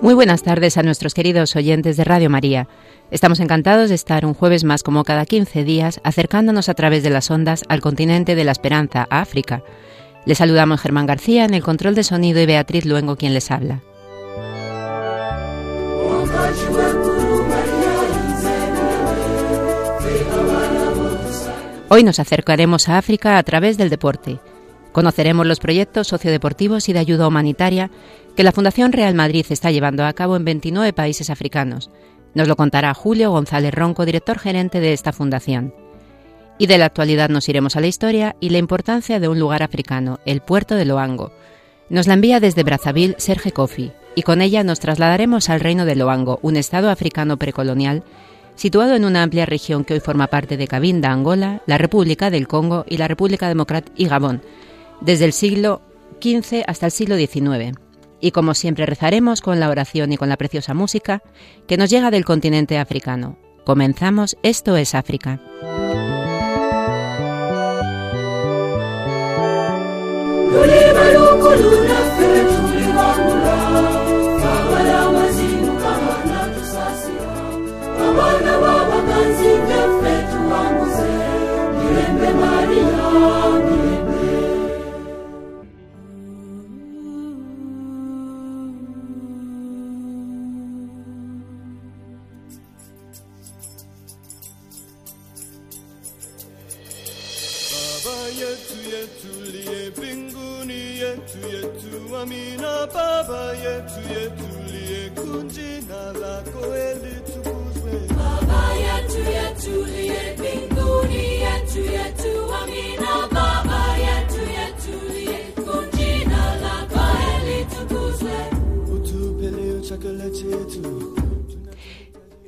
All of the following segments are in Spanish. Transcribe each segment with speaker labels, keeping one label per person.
Speaker 1: Muy buenas tardes a nuestros queridos oyentes de Radio María. Estamos encantados de estar un jueves más como cada 15 días acercándonos a través de las ondas al continente de la esperanza, África. Les saludamos Germán García en el control de sonido y Beatriz Luengo quien les habla. Hoy nos acercaremos a África a través del deporte. Conoceremos los proyectos sociodeportivos y de ayuda humanitaria que la Fundación Real Madrid está llevando a cabo en 29 países africanos nos lo contará Julio González Ronco, director gerente de esta fundación. Y de la actualidad nos iremos a la historia y la importancia de un lugar africano, el puerto de Loango. Nos la envía desde Brazzaville Serge Kofi, y con ella nos trasladaremos al reino de Loango, un estado africano precolonial situado en una amplia región que hoy forma parte de Cabinda, Angola, la República del Congo y la República Democrática y Gabón, desde el siglo XV hasta el siglo XIX. Y como siempre rezaremos con la oración y con la preciosa música que nos llega del continente africano. Comenzamos, esto es África.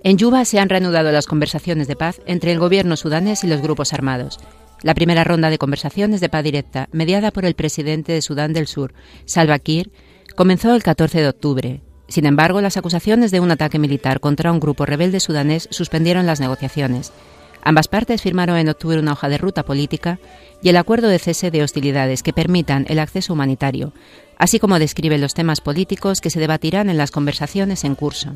Speaker 1: En Yuba se han reanudado las conversaciones de paz entre el gobierno sudanés y los grupos armados. La primera ronda de conversaciones de paz directa, mediada por el presidente de Sudán del Sur, Salva Kiir, comenzó el 14 de octubre. Sin embargo, las acusaciones de un ataque militar contra un grupo rebelde sudanés suspendieron las negociaciones. Ambas partes firmaron en octubre una hoja de ruta política y el acuerdo de cese de hostilidades que permitan el acceso humanitario, así como describe los temas políticos que se debatirán en las conversaciones en curso.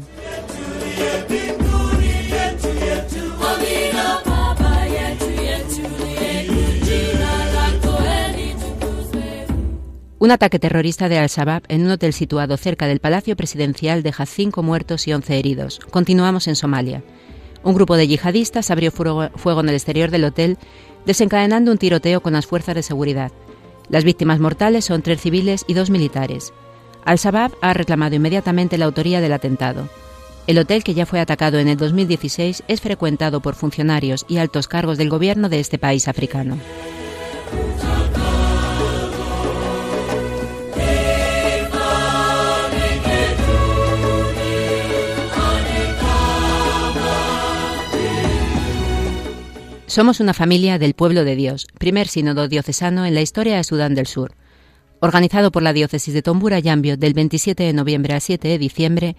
Speaker 1: Un ataque terrorista de Al-Shabaab en un hotel situado cerca del Palacio Presidencial deja cinco muertos y once heridos. Continuamos en Somalia. Un grupo de yihadistas abrió fuego en el exterior del hotel, desencadenando un tiroteo con las fuerzas de seguridad. Las víctimas mortales son tres civiles y dos militares. Al-Shabaab ha reclamado inmediatamente la autoría del atentado. El hotel, que ya fue atacado en el 2016, es frecuentado por funcionarios y altos cargos del gobierno de este país africano. Somos una familia del pueblo de Dios, primer sínodo diocesano en la historia de Sudán del Sur. Organizado por la diócesis de Tombura Yambio del 27 de noviembre al 7 de diciembre,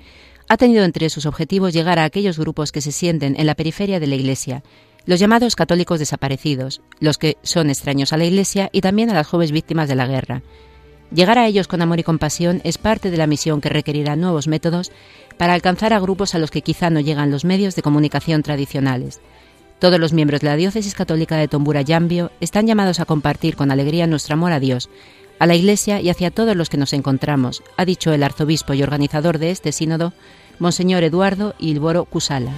Speaker 1: ha tenido entre sus objetivos llegar a aquellos grupos que se sienten en la periferia de la Iglesia, los llamados católicos desaparecidos, los que son extraños a la Iglesia y también a las jóvenes víctimas de la guerra. Llegar a ellos con amor y compasión es parte de la misión que requerirá nuevos métodos para alcanzar a grupos a los que quizá no llegan los medios de comunicación tradicionales. Todos los miembros de la Diócesis Católica de Tombura Yambio están llamados a compartir con alegría nuestro amor a Dios, a la Iglesia y hacia todos los que nos encontramos, ha dicho el arzobispo y organizador de este sínodo, Monseñor Eduardo Ilboro Kusala.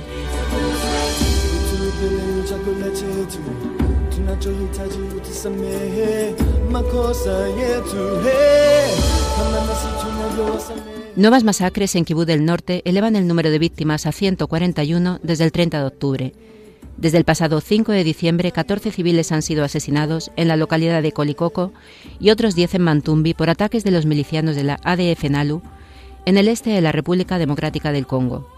Speaker 1: Nuevas masacres en Kibú del Norte elevan el número de víctimas a 141 desde el 30 de octubre. Desde el pasado 5 de diciembre, 14 civiles han sido asesinados en la localidad de Colicoco y otros 10 en Mantumbi por ataques de los milicianos de la ADF Nalu en el este de la República Democrática del Congo.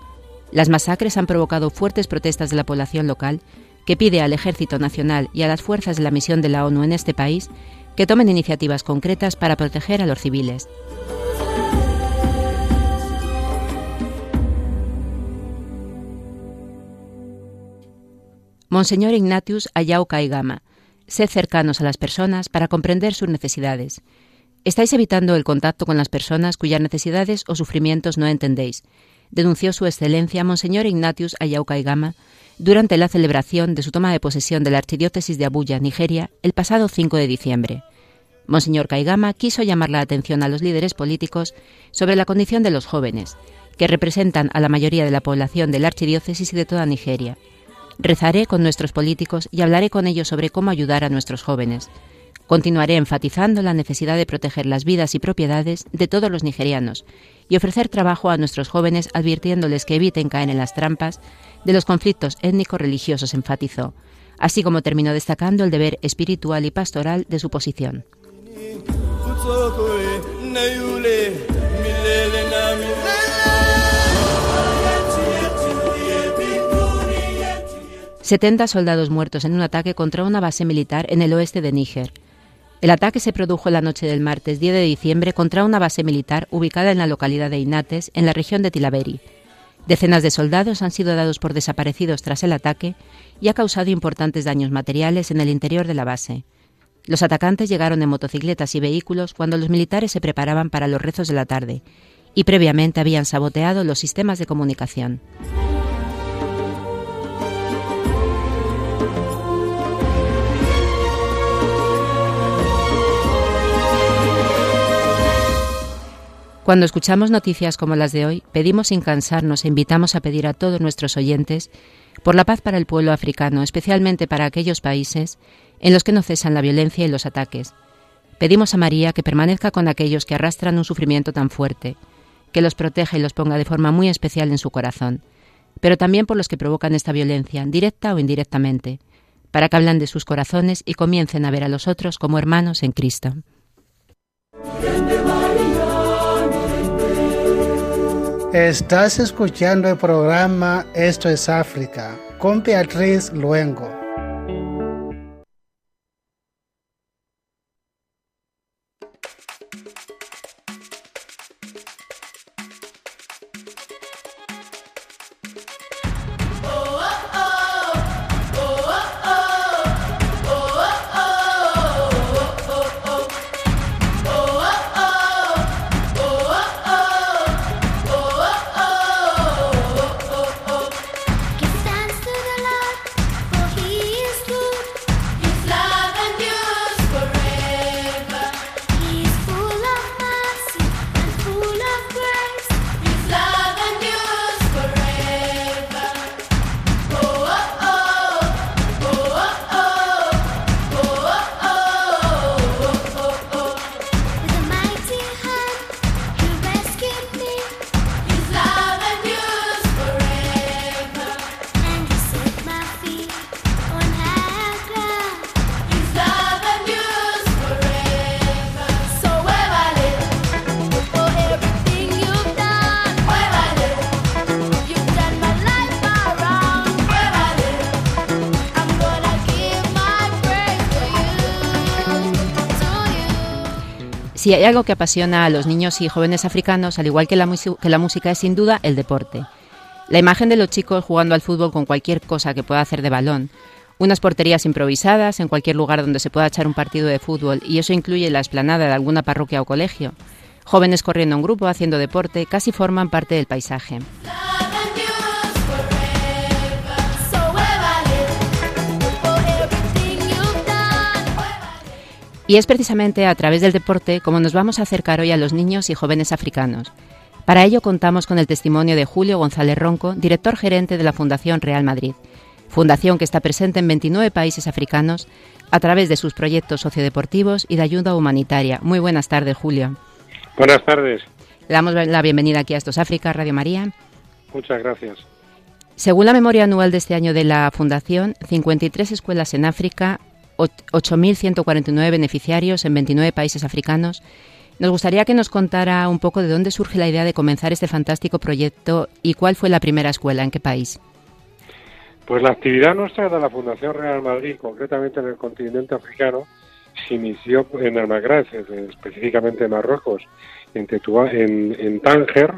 Speaker 1: Las masacres han provocado fuertes protestas de la población local, que pide al Ejército Nacional y a las fuerzas de la misión de la ONU en este país que tomen iniciativas concretas para proteger a los civiles. Monseñor Ignatius Ayau Kaigama, sed cercanos a las personas para comprender sus necesidades. Estáis evitando el contacto con las personas cuyas necesidades o sufrimientos no entendéis, denunció su excelencia Monseñor Ignatius Ayau Kaigama durante la celebración de su toma de posesión de la Archidiócesis de Abuya, Nigeria, el pasado 5 de diciembre. Monseñor Kaigama quiso llamar la atención a los líderes políticos sobre la condición de los jóvenes, que representan a la mayoría de la población de la Archidiócesis y de toda Nigeria. Rezaré con nuestros políticos y hablaré con ellos sobre cómo ayudar a nuestros jóvenes. Continuaré enfatizando la necesidad de proteger las vidas y propiedades de todos los nigerianos y ofrecer trabajo a nuestros jóvenes advirtiéndoles que eviten caer en las trampas de los conflictos étnico-religiosos, enfatizó, así como terminó destacando el deber espiritual y pastoral de su posición. 70 soldados muertos en un ataque contra una base militar en el oeste de Níger. El ataque se produjo la noche del martes 10 de diciembre contra una base militar ubicada en la localidad de Inates, en la región de Tilaberi. Decenas de soldados han sido dados por desaparecidos tras el ataque y ha causado importantes daños materiales en el interior de la base. Los atacantes llegaron en motocicletas y vehículos cuando los militares se preparaban para los rezos de la tarde y previamente habían saboteado los sistemas de comunicación. Cuando escuchamos noticias como las de hoy, pedimos sin cansarnos e invitamos a pedir a todos nuestros oyentes por la paz para el pueblo africano, especialmente para aquellos países en los que no cesan la violencia y los ataques. Pedimos a María que permanezca con aquellos que arrastran un sufrimiento tan fuerte, que los proteja y los ponga de forma muy especial en su corazón, pero también por los que provocan esta violencia, directa o indirectamente, para que hablan de sus corazones y comiencen a ver a los otros como hermanos en Cristo.
Speaker 2: Estás escuchando el programa Esto es África con Beatriz Luengo.
Speaker 1: Si hay algo que apasiona a los niños y jóvenes africanos, al igual que la, música, es sin duda el deporte. La imagen de los chicos jugando al fútbol con cualquier cosa que pueda hacer de balón, unas porterías improvisadas en cualquier lugar donde se pueda echar un partido de fútbol, y eso incluye la esplanada de alguna parroquia o colegio, jóvenes corriendo en grupo haciendo deporte, casi forman parte del paisaje. Y es precisamente a través del deporte como nos vamos a acercar hoy a los niños y jóvenes africanos. Para ello contamos con el testimonio de Julio González Ronco, director gerente de la Fundación Real Madrid, fundación que está presente en 29 países africanos a través de sus proyectos sociodeportivos y de ayuda humanitaria. Muy buenas tardes, Julio.
Speaker 3: Buenas tardes.
Speaker 1: Le damos la bienvenida aquí a Estos África, Radio María.
Speaker 3: Muchas gracias.
Speaker 1: Según la memoria anual de este año de la Fundación, 53 escuelas en África 8.149 beneficiarios en 29 países africanos. Nos gustaría que nos contara un poco de dónde surge la idea de comenzar este fantástico proyecto y cuál fue la primera escuela, en qué país.
Speaker 3: Pues la actividad nuestra de la Fundación Real Madrid, concretamente en el continente africano, se inició en Almagraz, específicamente en Marruecos, en, en, en Tánger,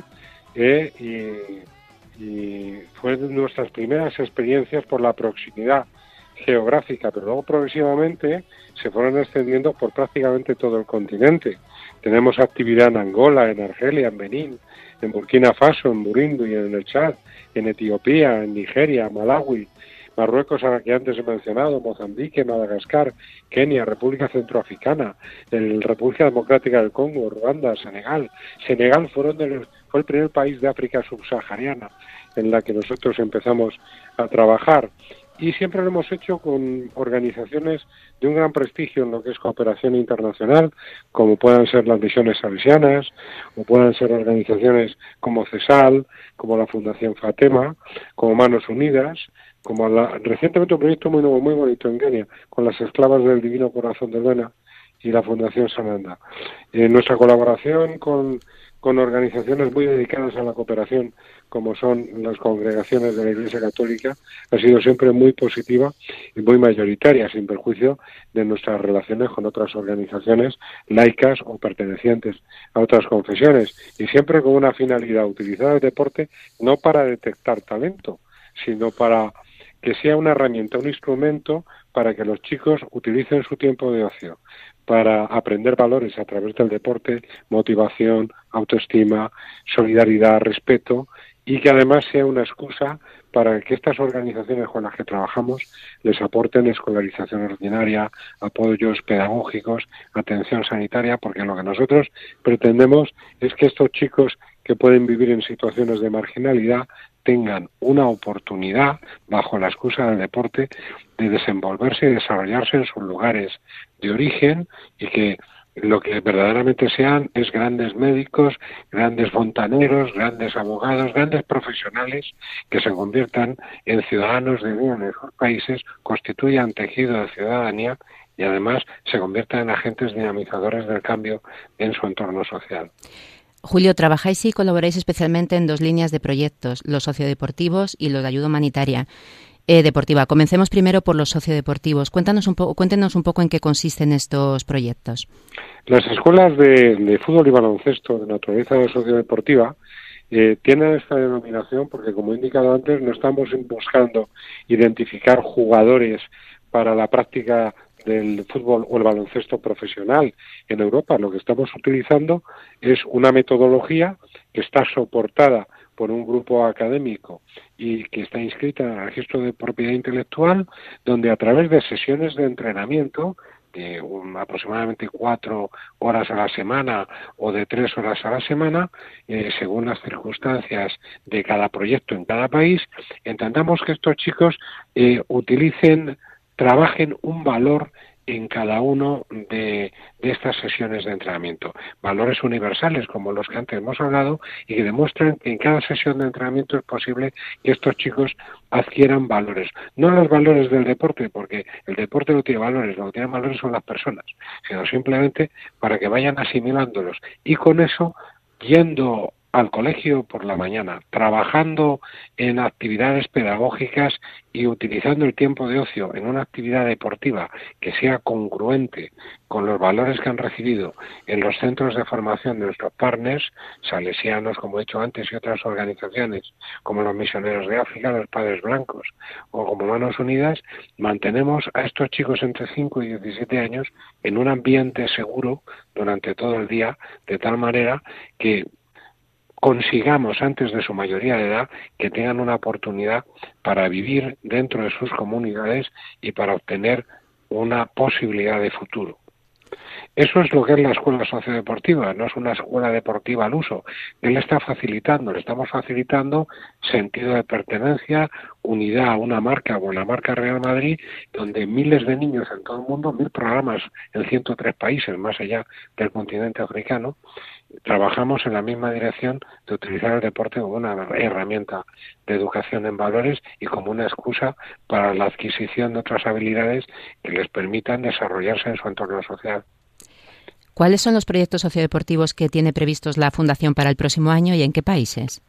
Speaker 3: eh, y, y fue nuestras primeras experiencias por la proximidad geográfica, pero luego progresivamente se fueron extendiendo por prácticamente todo el continente. Tenemos actividad en Angola, en Argelia, en Benín, en Burkina Faso, en Burundi, en el Chad, en Etiopía, en Nigeria, Malawi, Marruecos, que antes he mencionado, Mozambique, Madagascar, Kenia, República Centroafricana, República Democrática del Congo, Ruanda, Senegal. Senegal fueron fue el primer país de África subsahariana en la que nosotros empezamos a trabajar y siempre lo hemos hecho con organizaciones de un gran prestigio en lo que es cooperación internacional, como puedan ser las misiones salesianas, o puedan ser organizaciones como CESAL, como la Fundación Fatema, como Manos Unidas, como la, recientemente un proyecto muy nuevo, muy bonito en Kenia, con las esclavas del Divino Corazón de Vena y la Fundación Sananda. En nuestra colaboración con con organizaciones muy dedicadas a la cooperación, como son las congregaciones de la Iglesia Católica, ha sido siempre muy positiva y muy mayoritaria, sin perjuicio de nuestras relaciones con otras organizaciones laicas o pertenecientes a otras confesiones, y siempre con una finalidad, utilizar el deporte no para detectar talento, sino para que sea una herramienta, un instrumento para que los chicos utilicen su tiempo de ocio para aprender valores a través del deporte, motivación, autoestima, solidaridad, respeto y que además sea una excusa para que estas organizaciones con las que trabajamos les aporten escolarización ordinaria, apoyos pedagógicos, atención sanitaria, porque lo que nosotros pretendemos es que estos chicos que pueden vivir en situaciones de marginalidad tengan una oportunidad, bajo la excusa del deporte, de desenvolverse y desarrollarse en sus lugares de origen y que lo que verdaderamente sean es grandes médicos, grandes fontaneros, grandes abogados, grandes profesionales que se conviertan en ciudadanos de bien en sus países, constituyan tejido de ciudadanía y además se conviertan en agentes dinamizadores del cambio en su entorno social.
Speaker 1: Julio, trabajáis y colaboráis especialmente en dos líneas de proyectos, los sociodeportivos y los de ayuda humanitaria. Eh, deportiva. Comencemos primero por los sociodeportivos. Cuéntanos un poco, cuéntenos un poco en qué consisten estos proyectos.
Speaker 3: Las escuelas de, fútbol y baloncesto de naturaleza sociodeportiva eh, tienen esta denominación porque, como he indicado antes, no estamos buscando identificar jugadores para la práctica del fútbol o el baloncesto profesional en Europa. Lo que estamos utilizando es una metodología que está soportada por un grupo académico y que está inscrita en el registro de propiedad intelectual, donde a través de sesiones de entrenamiento de aproximadamente cuatro horas a la semana o de tres horas a la semana, eh, según las circunstancias de cada proyecto en cada país, entendamos que estos chicos eh, utilicen, trabajen un valor en cada uno de, estas sesiones de entrenamiento. Valores universales como los que antes hemos hablado y que demuestran que en cada sesión de entrenamiento es posible que estos chicos adquieran valores. No los valores del deporte, porque el deporte no tiene valores, lo que tiene valores son las personas, sino simplemente para que vayan asimilándolos. Y con eso, yendo al colegio por la mañana, trabajando en actividades pedagógicas y utilizando el tiempo de ocio en una actividad deportiva que sea congruente con los valores que han recibido en los centros de formación de nuestros partners, salesianos, como he dicho antes, y otras organizaciones, como los misioneros de África, los padres blancos, o como Manos Unidas, mantenemos a estos chicos entre 5 y 17 años en un ambiente seguro durante todo el día, de tal manera que consigamos antes de su mayoría de edad que tengan una oportunidad para vivir dentro de sus comunidades y para obtener una posibilidad de futuro. Eso es lo que es la escuela sociodeportiva, no es una escuela deportiva al uso. Él está facilitando, le estamos facilitando sentido de pertenencia, unidad a una marca o la marca Real Madrid, donde miles de niños en todo el mundo, mil programas en 103 países más allá del continente africano, trabajamos en la misma dirección de utilizar el deporte como una herramienta de educación en valores y como una excusa para la adquisición de otras habilidades que les permitan desarrollarse en su entorno social.
Speaker 1: ¿Cuáles son los proyectos sociodeportivos que tiene previstos la Fundación para el próximo año y en qué países?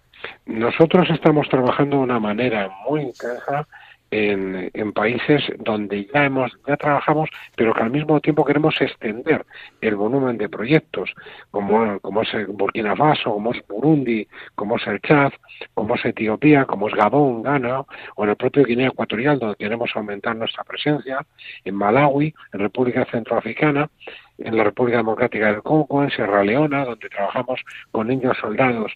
Speaker 3: Nosotros estamos trabajando de una manera muy intensa en, países donde ya hemos ya trabajamos, pero que al mismo tiempo queremos extender el volumen de proyectos, como, como es Burkina Faso, como es Burundi, como es el Chad, como es Etiopía, como es Gabón, Ghana, o en el propio Guinea Ecuatorial, donde queremos aumentar nuestra presencia, en Malawi, en República Centroafricana, en la República Democrática del Congo, en Sierra Leona, donde trabajamos con niños soldados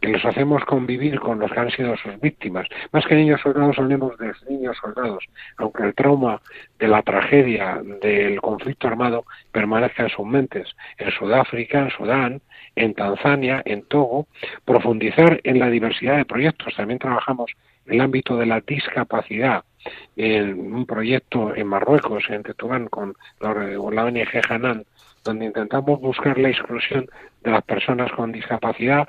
Speaker 3: que los hacemos convivir con los que han sido sus víctimas. Más que niños soldados, hablemos de niños soldados, aunque el trauma de la tragedia del conflicto armado permanezca en sus mentes. En Sudáfrica, en Sudán, en Tanzania, en Togo, profundizar en la diversidad de proyectos. También trabajamos en el ámbito de la discapacidad, en un proyecto en Marruecos, en Tetuán, con la ONG Hanan, donde intentamos buscar la exclusión de las personas con discapacidad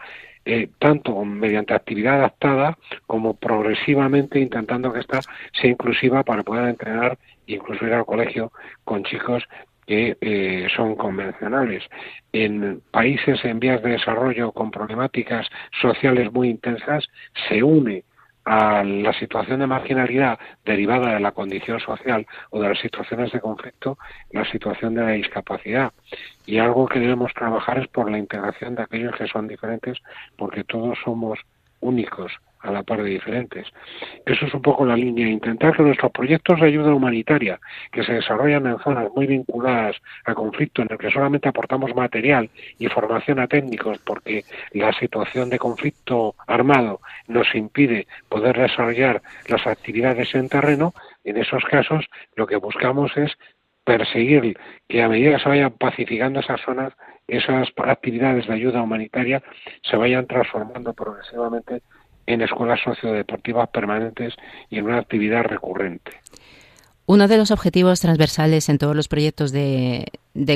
Speaker 3: eh, tanto mediante actividad adaptada como progresivamente intentando que esta sea inclusiva para poder entrenar e incluso ir al colegio con chicos que eh, son convencionales. En países en vías de desarrollo con problemáticas sociales muy intensas se une a la situación de marginalidad derivada de la condición social o de las situaciones de conflicto, la situación de la discapacidad. Y algo que debemos trabajar es por la integración de aquellos que son diferentes, porque todos somos únicos a la par de diferentes. Eso es un poco la línea, intentar que nuestros proyectos de ayuda humanitaria, que se desarrollan en zonas muy vinculadas a conflicto, en el que solamente aportamos material y formación a técnicos, porque la situación de conflicto armado nos impide poder desarrollar las actividades en terreno, en esos casos lo que buscamos es perseguir que a medida que se vayan pacificando esas zonas, esas actividades de ayuda humanitaria se vayan transformando progresivamente en escuelas sociodeportivas permanentes y en una actividad recurrente.
Speaker 1: Uno de los objetivos transversales en todos los proyectos de,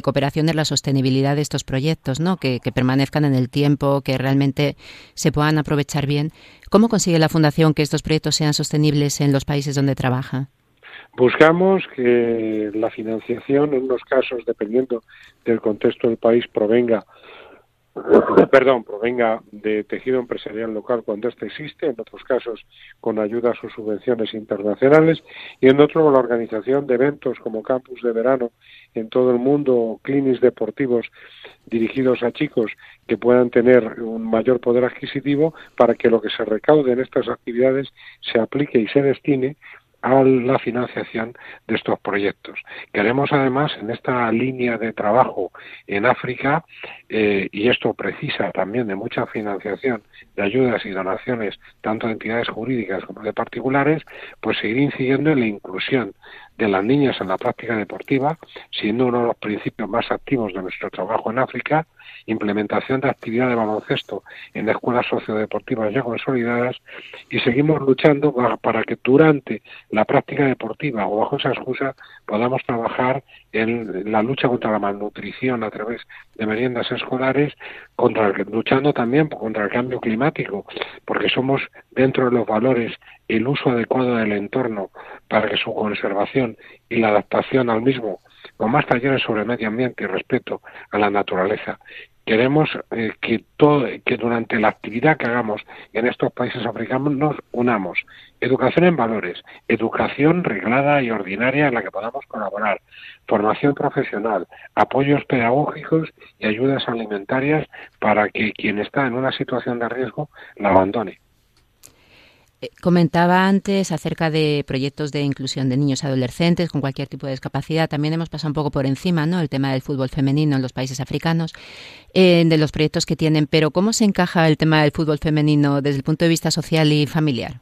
Speaker 1: cooperación es la sostenibilidad de estos proyectos, ¿no? Que, que, permanezcan en el tiempo, que realmente se puedan aprovechar bien. ¿Cómo consigue la Fundación que estos proyectos sean sostenibles en los países donde trabaja?
Speaker 3: Buscamos que la financiación, en unos casos, dependiendo del contexto del país, provenga perdón, provenga de tejido empresarial local cuando éste existe, en otros casos con ayudas o subvenciones internacionales y en otro la organización de eventos como campus de verano en todo el mundo, clinics deportivos dirigidos a chicos que puedan tener un mayor poder adquisitivo para que lo que se recaude en estas actividades se aplique y se destine a la financiación de estos proyectos. Queremos además en esta línea de trabajo en África, eh, y esto precisa también de mucha financiación de ayudas y donaciones tanto de entidades jurídicas como de particulares, pues seguir incidiendo en la inclusión de las niñas en la práctica deportiva, siendo uno de los principios más activos de nuestro trabajo en África, implementación de actividad de baloncesto en escuelas sociodeportivas ya consolidadas y seguimos luchando para que durante la práctica deportiva o bajo esa excusa podamos trabajar en la lucha contra la malnutrición a través de meriendas escolares, contra luchando también contra el cambio climático, porque somos dentro de los valores el uso adecuado del entorno para que su conservación y la adaptación al mismo, con más talleres sobre medio ambiente y respeto a la naturaleza. Queremos eh, que, que durante la actividad que hagamos en estos países africanos nos unamos. Educación en valores, educación reglada y ordinaria en la que podamos colaborar, formación profesional, apoyos pedagógicos y ayudas alimentarias para que quien está en una situación de riesgo la abandone.
Speaker 1: Eh, comentaba antes acerca de proyectos de inclusión de niños y adolescentes con cualquier tipo de discapacidad. También hemos pasado un poco por encima, ¿no? El tema del fútbol femenino en los países africanos, eh, de los proyectos que tienen. Pero ¿cómo se encaja el tema del fútbol femenino desde el punto de vista social y familiar?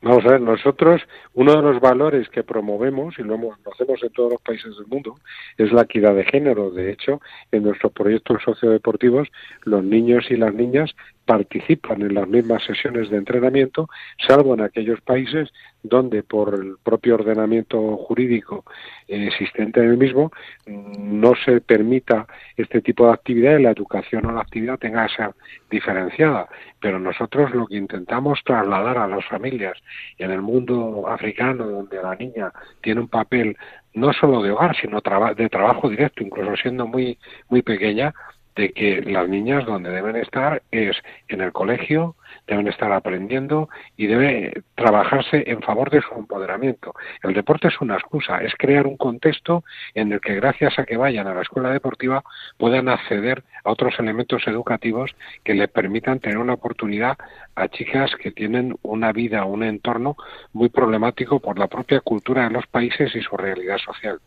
Speaker 3: Vamos a ver, nosotros, uno de los valores que promovemos, y lo, lo, hacemos en todos los países del mundo, es la equidad de género. De hecho, en nuestros proyectos sociodeportivos, los niños y las niñas participan en las mismas sesiones de entrenamiento, salvo en aquellos países donde por el propio ordenamiento jurídico existente en el mismo no se permita este tipo de actividad y la educación o la actividad tenga que ser diferenciada. Pero nosotros lo que intentamos trasladar a las familias en el mundo africano donde la niña tiene un papel no solo de hogar, sino de trabajo directo, incluso siendo muy, muy pequeña, de que las niñas donde deben estar es en el colegio, deben estar aprendiendo y debe trabajarse en favor de su empoderamiento. El deporte es una excusa, es crear un contexto en el que gracias a que vayan a la escuela deportiva puedan acceder a otros elementos educativos que les permitan tener una oportunidad a chicas que tienen una vida, un entorno muy problemático por la propia cultura de los países y su realidad social.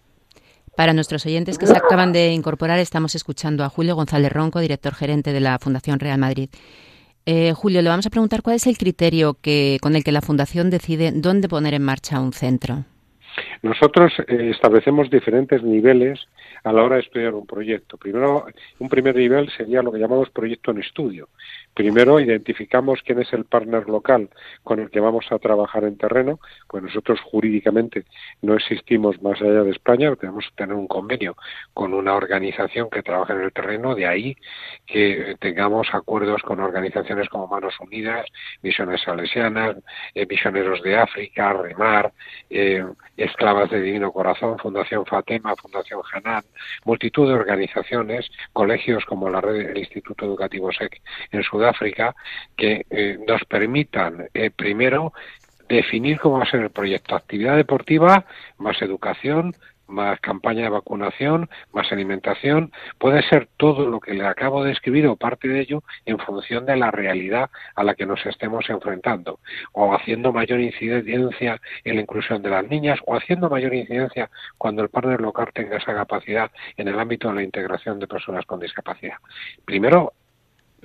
Speaker 1: Para nuestros oyentes que se acaban de incorporar, estamos escuchando a Julio González Ronco, director gerente de la Fundación Real Madrid. Eh, Julio, le vamos a preguntar cuál es el criterio que, con el que la Fundación decide dónde poner en marcha un centro.
Speaker 3: Nosotros eh, establecemos diferentes niveles a la hora de estudiar un proyecto. Primero, un primer nivel sería lo que llamamos proyecto en estudio. Primero identificamos quién es el partner local con el que vamos a trabajar en terreno, pues nosotros jurídicamente no existimos más allá de España, tenemos que tener un convenio con una organización que trabaja en el terreno, de ahí que tengamos acuerdos con organizaciones como Manos Unidas, Misiones Salesianas, eh, Misioneros de África, Remar, eh, Esclavas de Divino Corazón, Fundación Fatema, Fundación Hanan, multitud de organizaciones, colegios como la red del Instituto Educativo SEC en Sudáfrica, que eh, nos permitan, eh, primero, definir cómo va a ser el proyecto. Actividad deportiva, más educación, más campaña de vacunación, más alimentación, puede ser todo lo que le acabo de escribir o parte de ello en función de la realidad a la que nos estemos enfrentando, o haciendo mayor incidencia en la inclusión de las niñas, o haciendo mayor incidencia cuando el partner local tenga esa capacidad en el ámbito de la integración de personas con discapacidad. Primero,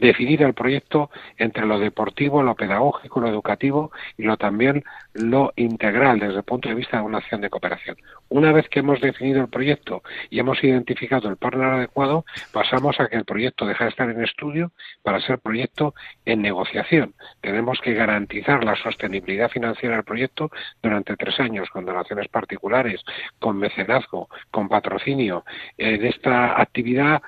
Speaker 3: definir el proyecto entre lo deportivo, lo pedagógico, lo educativo y lo también lo integral desde el punto de vista de una acción de cooperación. Una vez que hemos definido el proyecto y hemos identificado el partner adecuado, pasamos a que el proyecto deja de estar en estudio para ser proyecto en negociación. Tenemos que garantizar la sostenibilidad financiera del proyecto durante tres años con donaciones particulares, con mecenazgo, con patrocinio. En esta actividad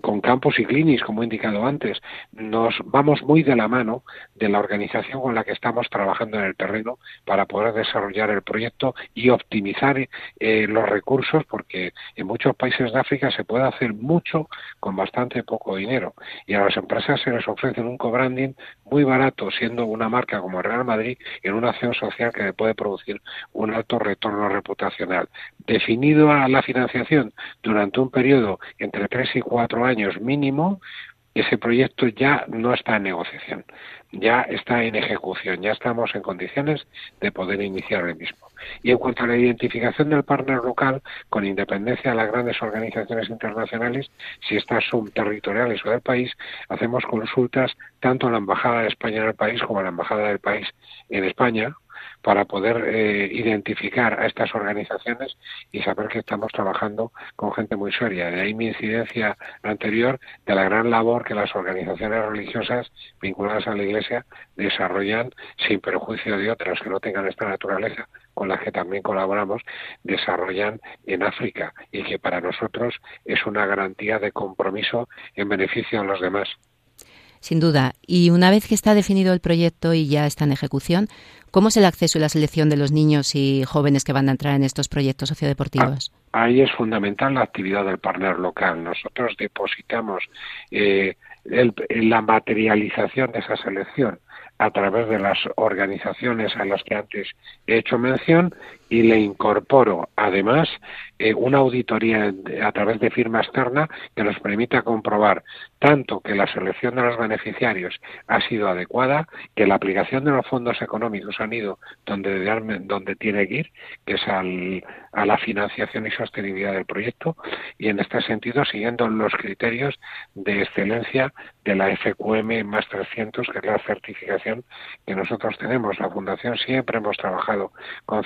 Speaker 3: con campos y clinis, como he indicado antes, nos vamos muy de la mano de la organización con la que estamos trabajando en el terreno para poder desarrollar el proyecto y optimizar eh, los recursos, porque en muchos países de África se puede hacer mucho con bastante poco dinero. Y a las empresas se les ofrece un co-branding muy barato, siendo una marca como Real Madrid, en una acción social que puede producir un alto retorno reputacional. Definido a la financiación durante un periodo entre tres y cuatro años mínimo, ese proyecto ya no está en negociación, ya está en ejecución, ya estamos en condiciones de poder iniciar el mismo. Y en cuanto a la identificación del partner local, con independencia de las grandes organizaciones internacionales, si estas son territoriales o del país, hacemos consultas tanto a la Embajada de España en el país como a la Embajada del país en España, para poder eh, identificar a estas organizaciones y saber que estamos trabajando con gente muy seria. De ahí mi incidencia anterior de la gran labor que las organizaciones religiosas vinculadas a la Iglesia desarrollan sin perjuicio de otras que no tengan esta naturaleza con las que también colaboramos, desarrollan en África y que para nosotros es una garantía de compromiso en beneficio de los demás.
Speaker 1: Sin duda. Y una vez que está definido el proyecto y ya está en ejecución, ¿cómo es el acceso y la selección de los niños y jóvenes que van a entrar en estos proyectos sociodeportivos?
Speaker 3: Ah, ahí es fundamental la actividad del partner local. Nosotros depositamos eh, la materialización de esa selección a través de las organizaciones a las que antes he hecho mención y le incorporo además eh, una auditoría a través de firma externa que nos permita comprobar tanto que la selección de los beneficiarios ha sido adecuada, que la aplicación de los fondos económicos han ido donde, donde tiene que ir, que es a la financiación y sostenibilidad del proyecto, y en este sentido siguiendo los criterios de excelencia de la FQM más 300, que es la certificación que nosotros tenemos. La Fundación siempre hemos trabajado con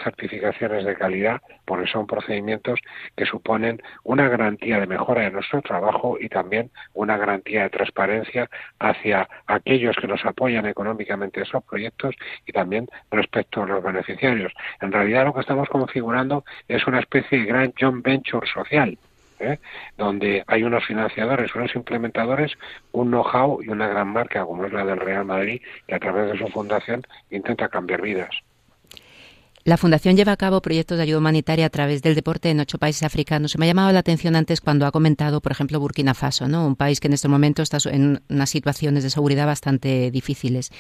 Speaker 3: de calidad, porque son procedimientos que suponen una garantía de mejora de nuestro trabajo y también una garantía de transparencia hacia aquellos que nos apoyan económicamente esos proyectos y también respecto a los beneficiarios. En realidad lo que estamos configurando es una especie de gran joint venture social ¿eh? donde hay unos financiadores, unos implementadores, un know-how y una gran marca como es la del Real Madrid, que a través de su fundación intenta cambiar vidas.
Speaker 1: La Fundación lleva a cabo proyectos de ayuda humanitaria a través del deporte en ocho países africanos. Se me ha llamado la atención antes cuando ha comentado, por ejemplo, Burkina Faso, ¿no? un país que en este momento está en unas situaciones de seguridad bastante difíciles.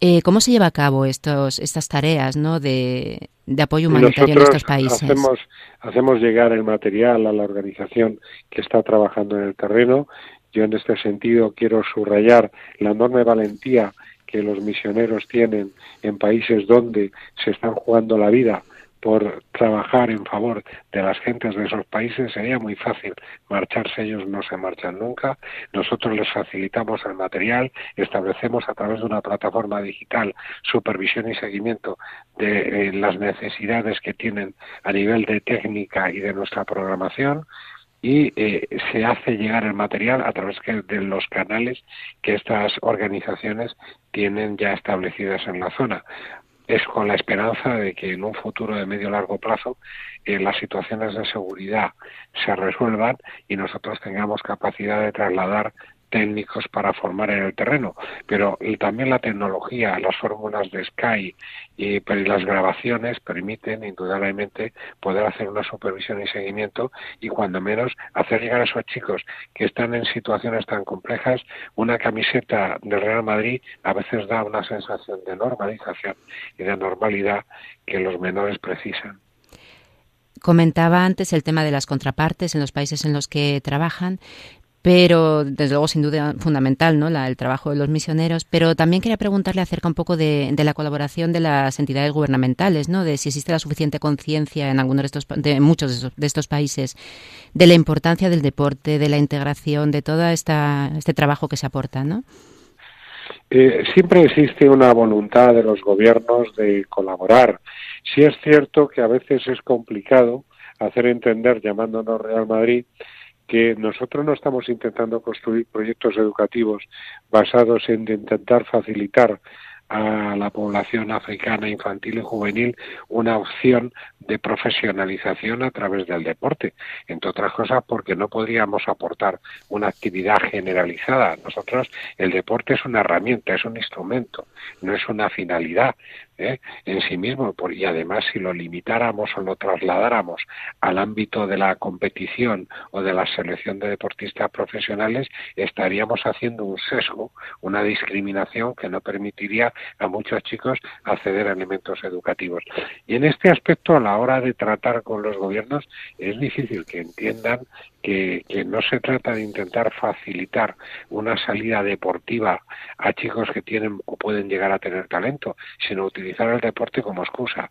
Speaker 1: Eh, ¿Cómo se lleva a cabo estos, estas tareas ¿no? de, apoyo humanitario en estos países?
Speaker 3: Hacemos, hacemos llegar el material a la organización que está trabajando en el terreno. Yo en este sentido quiero subrayar la enorme valentía que los misioneros tienen en países donde se están jugando la vida por trabajar en favor de las gentes de esos países sería muy fácil marcharse. Ellos no se marchan nunca. Nosotros les facilitamos el material establecemos a través de una plataforma digital supervisión y seguimiento de eh, las necesidades que tienen a nivel de técnica y de nuestra programación y eh, se hace llegar el material a través de los canales que estas organizaciones tienen ya establecidas en la zona. Es con la esperanza de que en un futuro de medio largo plazo eh, las situaciones de seguridad se resuelvan y nosotros tengamos capacidad de trasladar técnicos para formar en el terreno, pero también la tecnología, las fórmulas de Sky y, las grabaciones permiten indudablemente poder hacer una supervisión y seguimiento y cuando menos hacer llegar a esos chicos que están en situaciones tan complejas una camiseta del Real Madrid a veces da una sensación de normalización y de normalidad que los menores precisan.
Speaker 1: Comentaba antes el tema de las contrapartes en los países en los que trabajan pero desde luego sin duda fundamental ¿no? el trabajo de los misioneros, pero también quería preguntarle acerca un poco de, la colaboración de las entidades gubernamentales, ¿no? de si existe la suficiente conciencia en algunos de estos, de muchos de estos, países, de la importancia del deporte, de la integración, de todo este trabajo que se aporta, ¿no?
Speaker 3: Eh, siempre existe una voluntad de los gobiernos de colaborar. Sí es cierto que a veces es complicado hacer entender, llamándonos Real Madrid, que nosotros no estamos intentando construir proyectos educativos basados en intentar facilitar a la población africana infantil y juvenil una opción de profesionalización a través del deporte, entre otras cosas porque no podríamos aportar una actividad generalizada. Nosotros el deporte es una herramienta, es un instrumento, no es una finalidad. ¿Eh? en sí mismo y además si lo limitáramos o lo trasladáramos al ámbito de la competición o de la selección de deportistas profesionales estaríamos haciendo un sesgo, una discriminación que no permitiría a muchos chicos acceder a elementos educativos. Y en este aspecto a la hora de tratar con los gobiernos es difícil que entiendan que, no se trata de intentar facilitar una salida deportiva a chicos que tienen o pueden llegar a tener talento, sino utilizar el deporte como excusa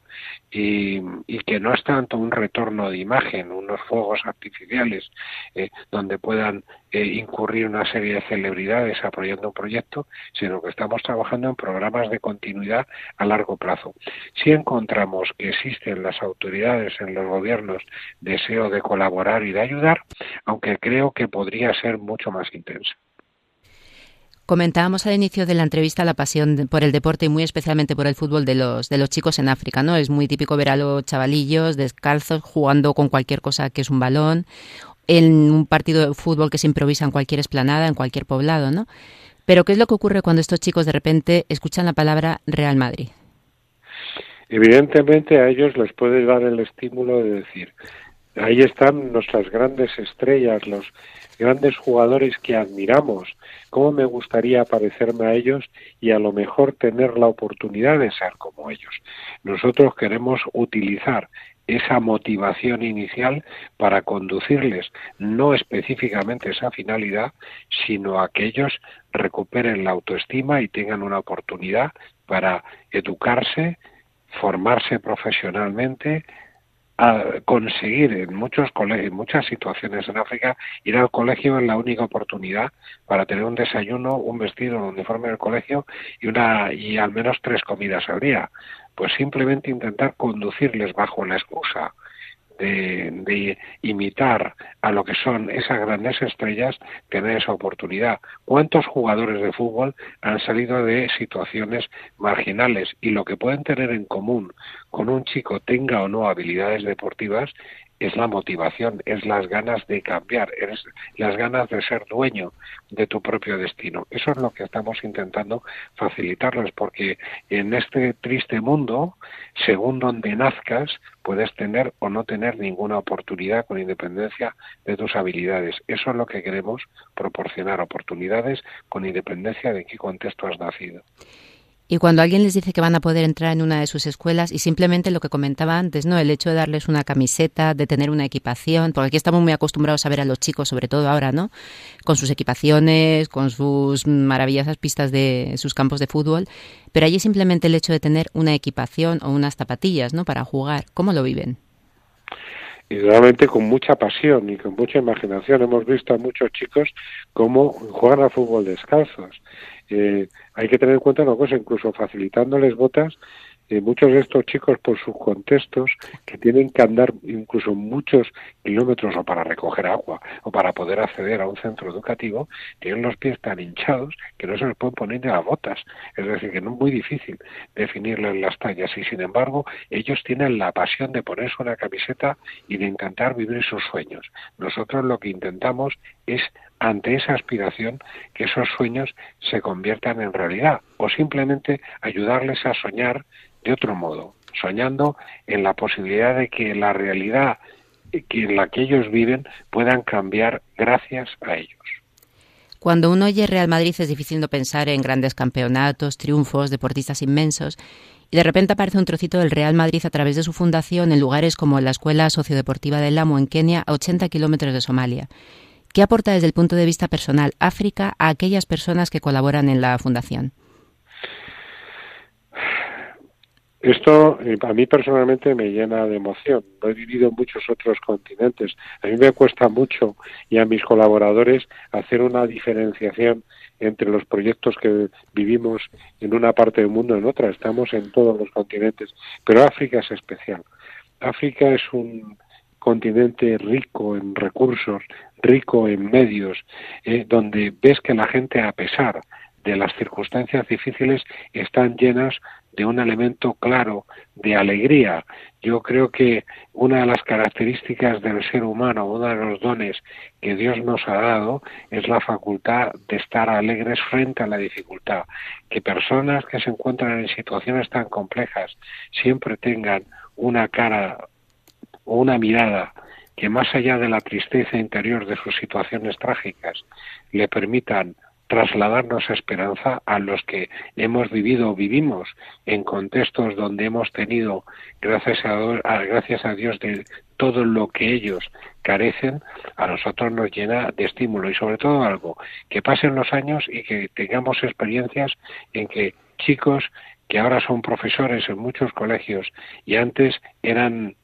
Speaker 3: y, que no es tanto un retorno de imagen, unos fuegos artificiales eh, donde puedan eh, incurrir una serie de celebridades apoyando un proyecto, sino que estamos trabajando en programas de continuidad a largo plazo. Si encontramos que existen las autoridades en los gobiernos deseo de colaborar y de ayudar, aunque creo que podría ser mucho más intensa.
Speaker 1: Comentábamos al inicio de la entrevista la pasión por el deporte y muy especialmente por el fútbol de los, de los chicos en África, ¿no? Es muy típico ver a los chavalillos descalzos jugando con cualquier cosa que es un balón, en un partido de fútbol que se improvisa en cualquier esplanada, en cualquier poblado, ¿no? Pero ¿qué es lo que ocurre cuando estos chicos de repente escuchan la palabra Real Madrid?
Speaker 3: Evidentemente a ellos les puede dar el estímulo de decir, ahí están nuestras grandes estrellas, los grandes jugadores que admiramos. ¿Cómo me gustaría parecerme a ellos y a lo mejor tener la oportunidad de ser como ellos? Nosotros queremos utilizar esa motivación inicial para conducirles no específicamente esa finalidad, sino a que ellos recuperen la autoestima y tengan una oportunidad para educarse, formarse profesionalmente, a conseguir en muchos colegios, en muchas situaciones en África, ir al colegio es la única oportunidad para tener un desayuno, un vestido, un uniforme del colegio y una y al menos tres comidas al día. Pues simplemente intentar conducirles bajo la excusa de, imitar a lo que son esas grandes estrellas, tener esa oportunidad. ¿Cuántos jugadores de fútbol han salido de situaciones marginales? Y lo que pueden tener en común con un chico, tenga o no habilidades deportivas, es la motivación, es las ganas de cambiar, es las ganas de ser dueño de tu propio destino. Eso es lo que estamos intentando facilitarles, porque en este triste mundo, según donde nazcas, puedes tener o no tener ninguna oportunidad con independencia de tus habilidades. Eso es lo que queremos proporcionar, oportunidades con independencia de qué contexto has nacido.
Speaker 1: Y cuando alguien les dice que van a poder entrar en una de sus escuelas y simplemente lo que comentaba antes, ¿no? El hecho de darles una camiseta, de tener una equipación, porque aquí estamos muy acostumbrados a ver a los chicos, sobre todo ahora, ¿no? Con sus equipaciones, con sus maravillosas pistas de sus campos de fútbol, pero allí simplemente el hecho de tener una equipación o unas zapatillas, ¿no? Para jugar, ¿cómo lo viven?
Speaker 3: Y realmente con mucha pasión y con mucha imaginación. Hemos visto a muchos chicos cómo juegan a fútbol descalzos eh, hay que tener en cuenta una cosa, incluso facilitándoles botas, eh, muchos de estos chicos por sus contextos que tienen que andar incluso muchos kilómetros o para recoger agua o para poder acceder a un centro educativo tienen los pies tan hinchados que no se les pueden poner ni las botas. Es decir que no es muy difícil definirles las tallas. Y sin embargo ellos tienen la pasión de ponerse una camiseta y de intentar vivir sus sueños. Nosotros lo que intentamos es ante esa aspiración que esos sueños se conviertan en realidad o simplemente ayudarles a soñar de otro modo, soñando en la posibilidad de que la realidad en la que ellos viven puedan cambiar gracias a ellos.
Speaker 1: Cuando uno oye Real Madrid es difícil no pensar en grandes campeonatos, triunfos, deportistas inmensos, y de repente aparece un trocito del Real Madrid a través de su fundación en lugares como la Escuela Sociodeportiva del Lamo en Kenia, a 80 kilómetros de Somalia. ¿Qué aporta desde el punto de vista personal África a aquellas personas que colaboran en la fundación?
Speaker 3: Esto eh, a mí personalmente me llena de emoción. Lo he vivido en muchos otros continentes. A mí me cuesta mucho y a mis colaboradores hacer una diferenciación entre los proyectos que vivimos en una parte del mundo y en otra. Estamos en todos los continentes, pero África es especial. África es un continente rico en recursos, rico en medios, eh, donde ves que la gente, a pesar de las circunstancias difíciles, están llenas de un elemento claro de alegría. Yo creo que una de las características del ser humano, uno de los dones que Dios nos ha dado, es la facultad de estar alegres frente a la dificultad. Que personas que se encuentran en situaciones tan complejas siempre tengan una cara o una mirada que más allá de la tristeza interior de sus situaciones trágicas le permitan trasladarnos esperanza a los que hemos vivido o vivimos en contextos donde hemos tenido, gracias a, gracias a Dios, de todo lo que ellos carecen, a nosotros nos llena de estímulo. Y sobre todo algo, que pasen los años y que tengamos experiencias en que chicos que ahora son profesores en muchos colegios y antes eran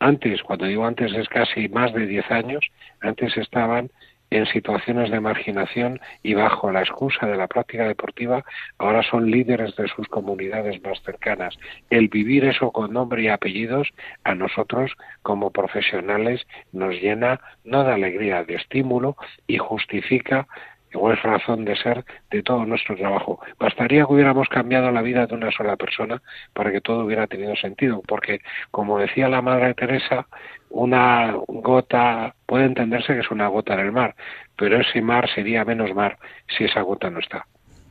Speaker 3: antes, cuando digo antes es casi más de 10 años, antes estaban en situaciones de marginación y bajo la excusa de la práctica deportiva, ahora son líderes de sus comunidades más cercanas. El vivir eso con nombre y apellidos a nosotros como profesionales nos llena no de alegría, de estímulo y justifica o es razón de ser de todo nuestro trabajo. Bastaría que hubiéramos cambiado la vida de una sola persona para que todo hubiera tenido sentido, porque como decía la Madre Teresa, una gota puede entenderse que es una gota en el mar, pero ese mar sería menos mar si esa gota no está.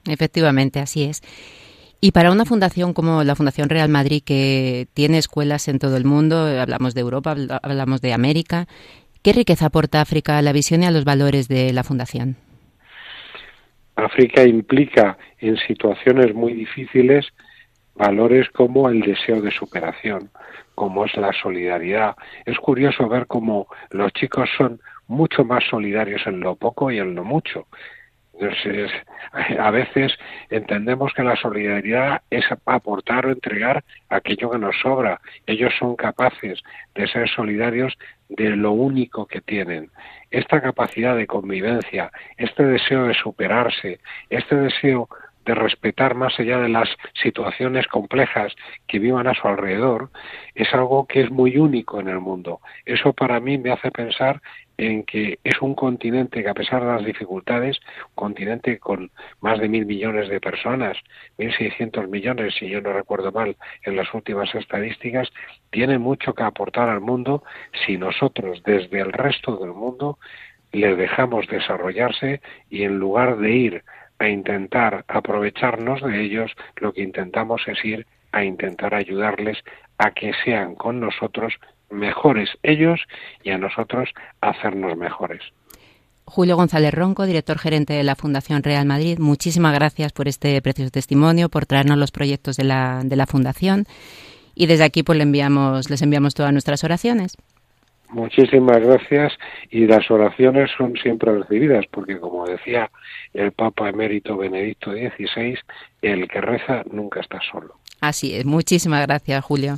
Speaker 1: Efectivamente, así es. Y para una fundación como la Fundación Real Madrid, que tiene escuelas en todo el mundo, hablamos de Europa, hablamos de América, ¿qué riqueza aporta África a la visión y a los valores de la fundación?
Speaker 3: África implica en situaciones muy difíciles valores como el deseo de superación, como es la solidaridad. Es curioso ver cómo los chicos son mucho más solidarios en lo poco y en lo mucho. Entonces, a veces entendemos que la solidaridad es aportar o entregar aquello que nos sobra. Ellos son capaces de ser solidarios de lo único que tienen. Esta capacidad de convivencia, este deseo de superarse, este deseo de respetar más allá de las situaciones complejas que vivan a su alrededor, es algo que es muy único en el mundo. Eso para mí me hace pensar en que es un continente que a pesar de las dificultades, un continente con más de mil millones de personas, mil seiscientos millones, si yo no recuerdo mal, en las últimas estadísticas, tiene mucho que aportar al mundo si nosotros desde el resto del mundo les dejamos desarrollarse y en lugar de ir a intentar aprovecharnos de ellos, lo que intentamos es ir a intentar ayudarles a que sean con nosotros mejores ellos y a nosotros hacernos mejores.
Speaker 1: Julio González Ronco, director gerente de la Fundación Real Madrid, muchísimas gracias por este precioso testimonio, por traernos los proyectos de la, de la Fundación y desde aquí pues le enviamos, les enviamos todas nuestras oraciones.
Speaker 3: Muchísimas gracias y las oraciones son siempre recibidas porque como decía el Papa emérito Benedicto XVI, el que reza nunca está solo.
Speaker 1: Así es, muchísimas gracias Julio.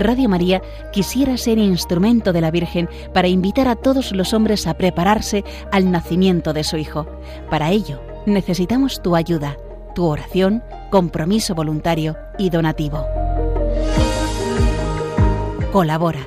Speaker 4: Radio María quisiera ser instrumento de la Virgen para invitar a todos los hombres a prepararse al nacimiento de su Hijo. Para ello necesitamos tu ayuda tu oración, compromiso voluntario y donativo. Colabora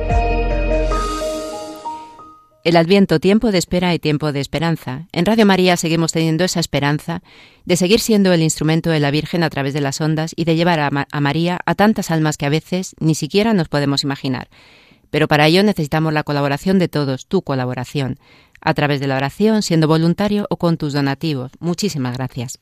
Speaker 1: El Adviento, tiempo de espera y tiempo de esperanza. En Radio María seguimos teniendo esa esperanza de seguir siendo el instrumento de la Virgen a través de las ondas y de llevar a, a, María a tantas almas que a veces ni siquiera nos podemos imaginar. Pero para ello necesitamos la colaboración de todos, tu colaboración, a través de la oración, siendo voluntario o con tus donativos. Muchísimas gracias.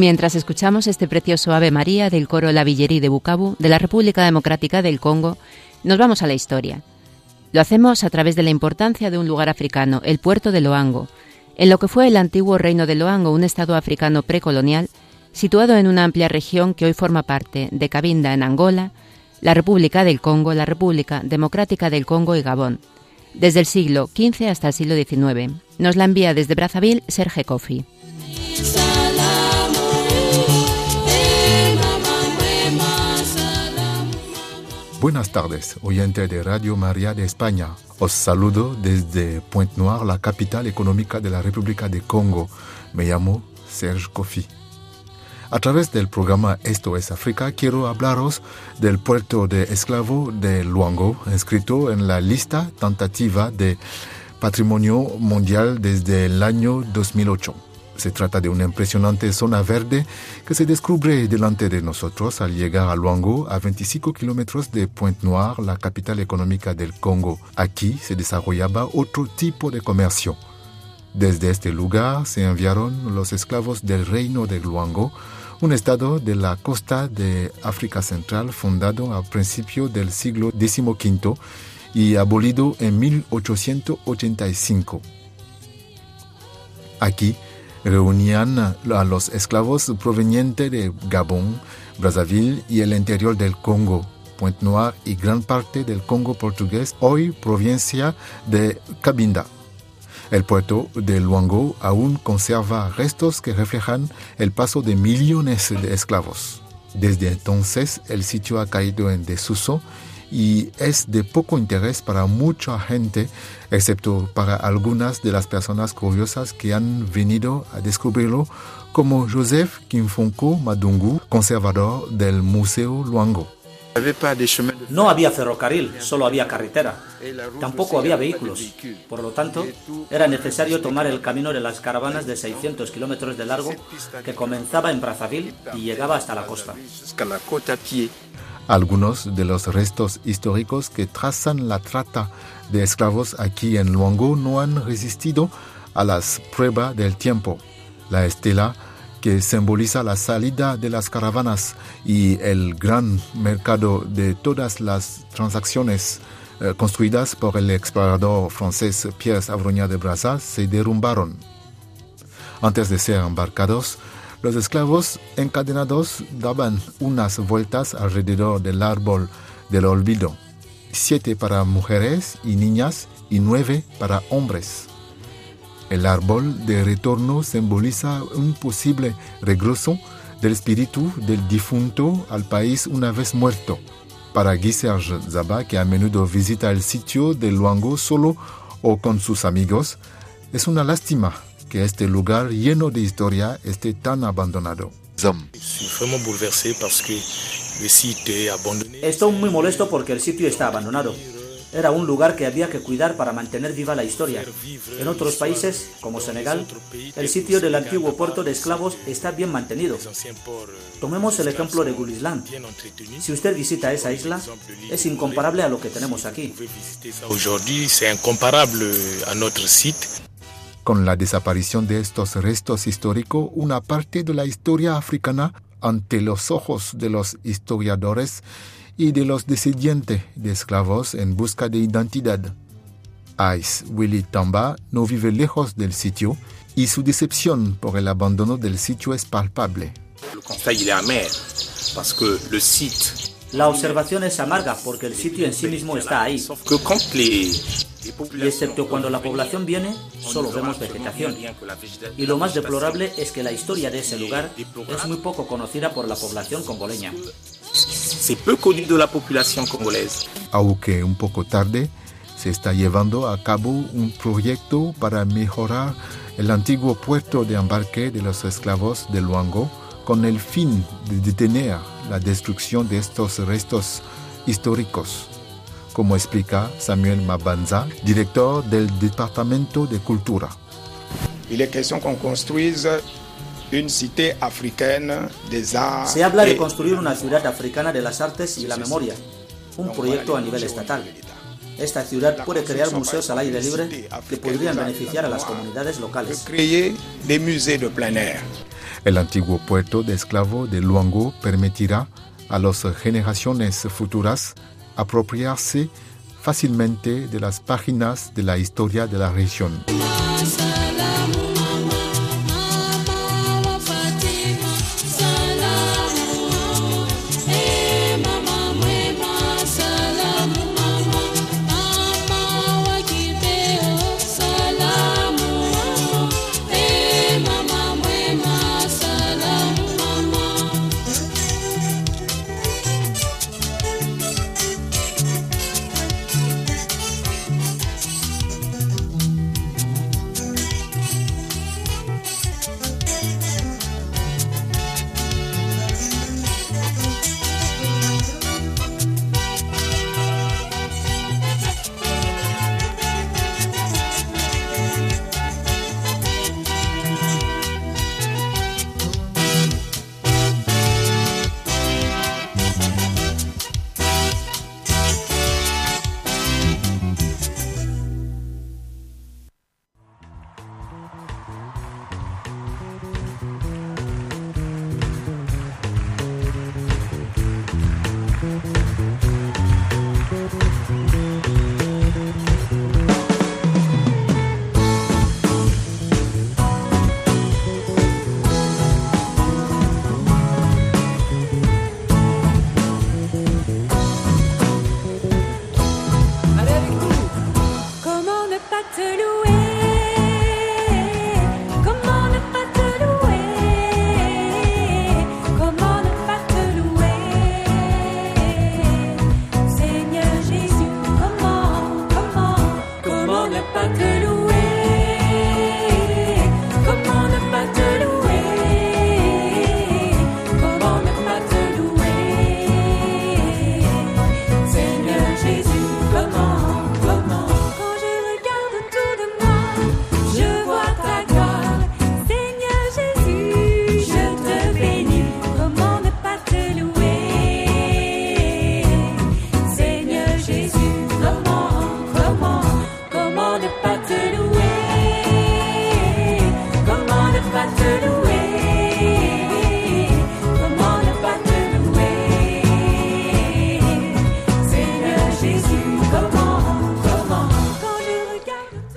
Speaker 1: Mientras escuchamos este precioso Ave María del coro La Villerí de Bukavu, de la República Democrática del Congo, nos vamos a la historia. Lo hacemos a través de la importancia de un lugar africano, el puerto de Loango, en lo que fue el antiguo reino de Loango, un estado africano precolonial, situado en una amplia región que hoy forma parte de Cabinda en Angola, la República del Congo, la República Democrática del Congo y Gabón, desde el siglo XV hasta el siglo XIX. Nos la envía desde Brazzaville Serge Kofi.
Speaker 5: Buenas tardes, oyente de Radio María de España. Os saludo desde Pointe Noire, la capital económica de la República de Congo. Me llamo Serge Kofi. A través del programa Esto es África, quiero hablaros del puerto de esclavo de Luango, inscrito en la lista tentativa de Patrimonio Mundial desde el año 2008. Se trata de una impresionante zona verde que se descubre delante de nosotros al llegar a Luango, a 25 kilómetros de Pointe Noire, la capital económica del Congo. Aquí se desarrollaba otro tipo de comercio. Desde este lugar se enviaron los esclavos del reino de Luango, un estado de la costa de África Central fundado a principios del siglo XV y abolido en 1885. Aquí reunían a los esclavos provenientes de Gabón, Brazzaville y el interior del Congo, Pointe Noire y gran parte del Congo portugués, hoy provincia de Cabinda. El puerto de Luango aún conserva restos que reflejan el paso de millones de esclavos. Desde entonces el sitio ha caído en desuso y es de poco interés para mucha gente, excepto para algunas de las personas curiosas que han venido a descubrirlo, como Joseph Kimfonko Madungu, conservador del Museo Luango.
Speaker 6: No había ferrocarril, solo había carretera. Tampoco había vehículos. Por lo tanto, era necesario tomar el camino de las caravanas de 600 kilómetros de largo que comenzaba en Brazzaville y llegaba hasta la costa.
Speaker 5: Algunos de los restos históricos que trazan la trata de esclavos aquí en Luango no han resistido a las pruebas del tiempo. La estela que simboliza la salida de las caravanas y el gran mercado de todas las transacciones eh, construidas por el explorador francés Pierre Avronia de Brazza se derrumbaron. Antes de ser embarcados, los esclavos encadenados daban unas vueltas alrededor del árbol del olvido, siete para mujeres y niñas y nueve para hombres. El árbol de retorno simboliza un posible regreso del espíritu del difunto al país una vez muerto. Para Guy Serge Zaba, que a menudo visita el sitio de Luango solo o con sus amigos, es una lástima que este lugar lleno de historia esté tan abandonado.
Speaker 6: Estoy muy molesto porque el sitio está abandonado. Era un lugar que había que cuidar para mantener viva la historia. En otros países, como Senegal, el sitio del antiguo puerto de esclavos está bien mantenido. Tomemos el ejemplo de Gulisland. Si usted visita esa isla, es incomparable a lo que tenemos aquí.
Speaker 5: Con la desaparición de estos restos históricos, una parte de la historia africana ante los ojos de los historiadores y de los descendientes de esclavos en busca de identidad. Ice Willy Tamba no vive lejos del sitio y su decepción por el abandono del sitio es palpable.
Speaker 6: La observación es amarga porque el sitio en sí mismo está ahí. Y excepto cuando la población viene, solo vemos vegetación. Y lo más deplorable es que la historia de ese lugar es muy poco conocida por la población congoleña.
Speaker 5: Aunque un poco tarde, se está llevando a cabo un proyecto para mejorar el antiguo puerto de embarque de los esclavos de Luango con el fin de detener la destrucción de estos restos históricos como explica Samuel Mabanza, director del Departamento de Cultura.
Speaker 6: Se habla de construir una ciudad africana de las artes y la memoria, un proyecto a nivel estatal. Esta ciudad puede crear museos al aire libre que podrían beneficiar a las comunidades locales.
Speaker 7: El antiguo puerto de esclavo de Luango permitirá a las generaciones futuras apropiarse fácilmente de las páginas de la historia de la región.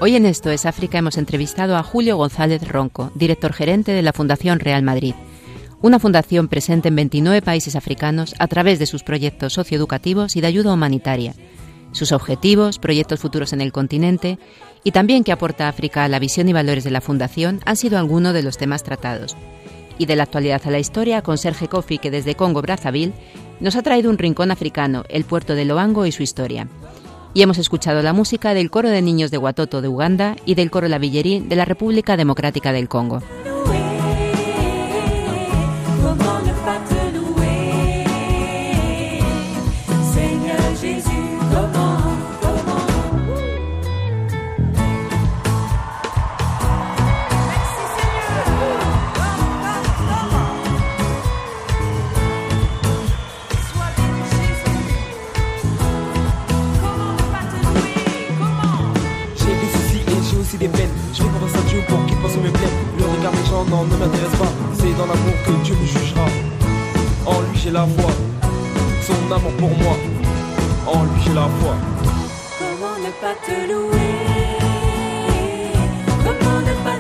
Speaker 1: Hoy en Esto es África hemos entrevistado a Julio González Ronco, director gerente de la Fundación Real Madrid, una fundación presente en 29 países africanos a través de sus proyectos socioeducativos y de ayuda humanitaria, sus objetivos, proyectos futuros en el continente y también que aporta África a la visión y valores de la Fundación han sido algunos de los temas tratados. Y de la actualidad a la historia con Sergio Kofi, que desde Congo Brazzaville nos ha traído un rincón africano, el puerto de Loango y su historia y hemos escuchado la música del coro de niños de Watoto de Uganda y del coro La Villerí de la República Democrática del Congo.
Speaker 8: La foi, son amour pour moi, en lui j'ai la foi.
Speaker 9: Comment ne pas te louer? Comment ne pas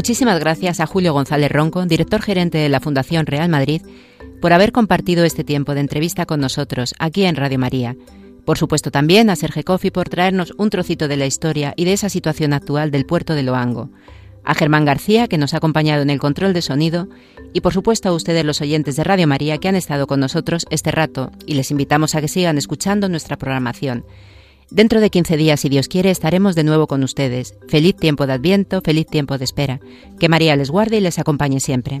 Speaker 1: Muchísimas gracias a Julio González Ronco, director gerente de la Fundación Real Madrid, por haber compartido este tiempo de entrevista con nosotros aquí en Radio María, Por supuesto también a Sergio Coffey por traernos un trocito de la historia y de esa situación actual del puerto de Loango. A Germán García, que nos ha acompañado en el control de sonido, y por supuesto a ustedes los oyentes de Radio María que han estado con nosotros este rato y les invitamos a que sigan escuchando nuestra programación. Dentro de 15 días, si Dios quiere, estaremos de nuevo con ustedes. Feliz tiempo de Adviento, feliz tiempo de espera. Que María les guarde y les acompañe siempre.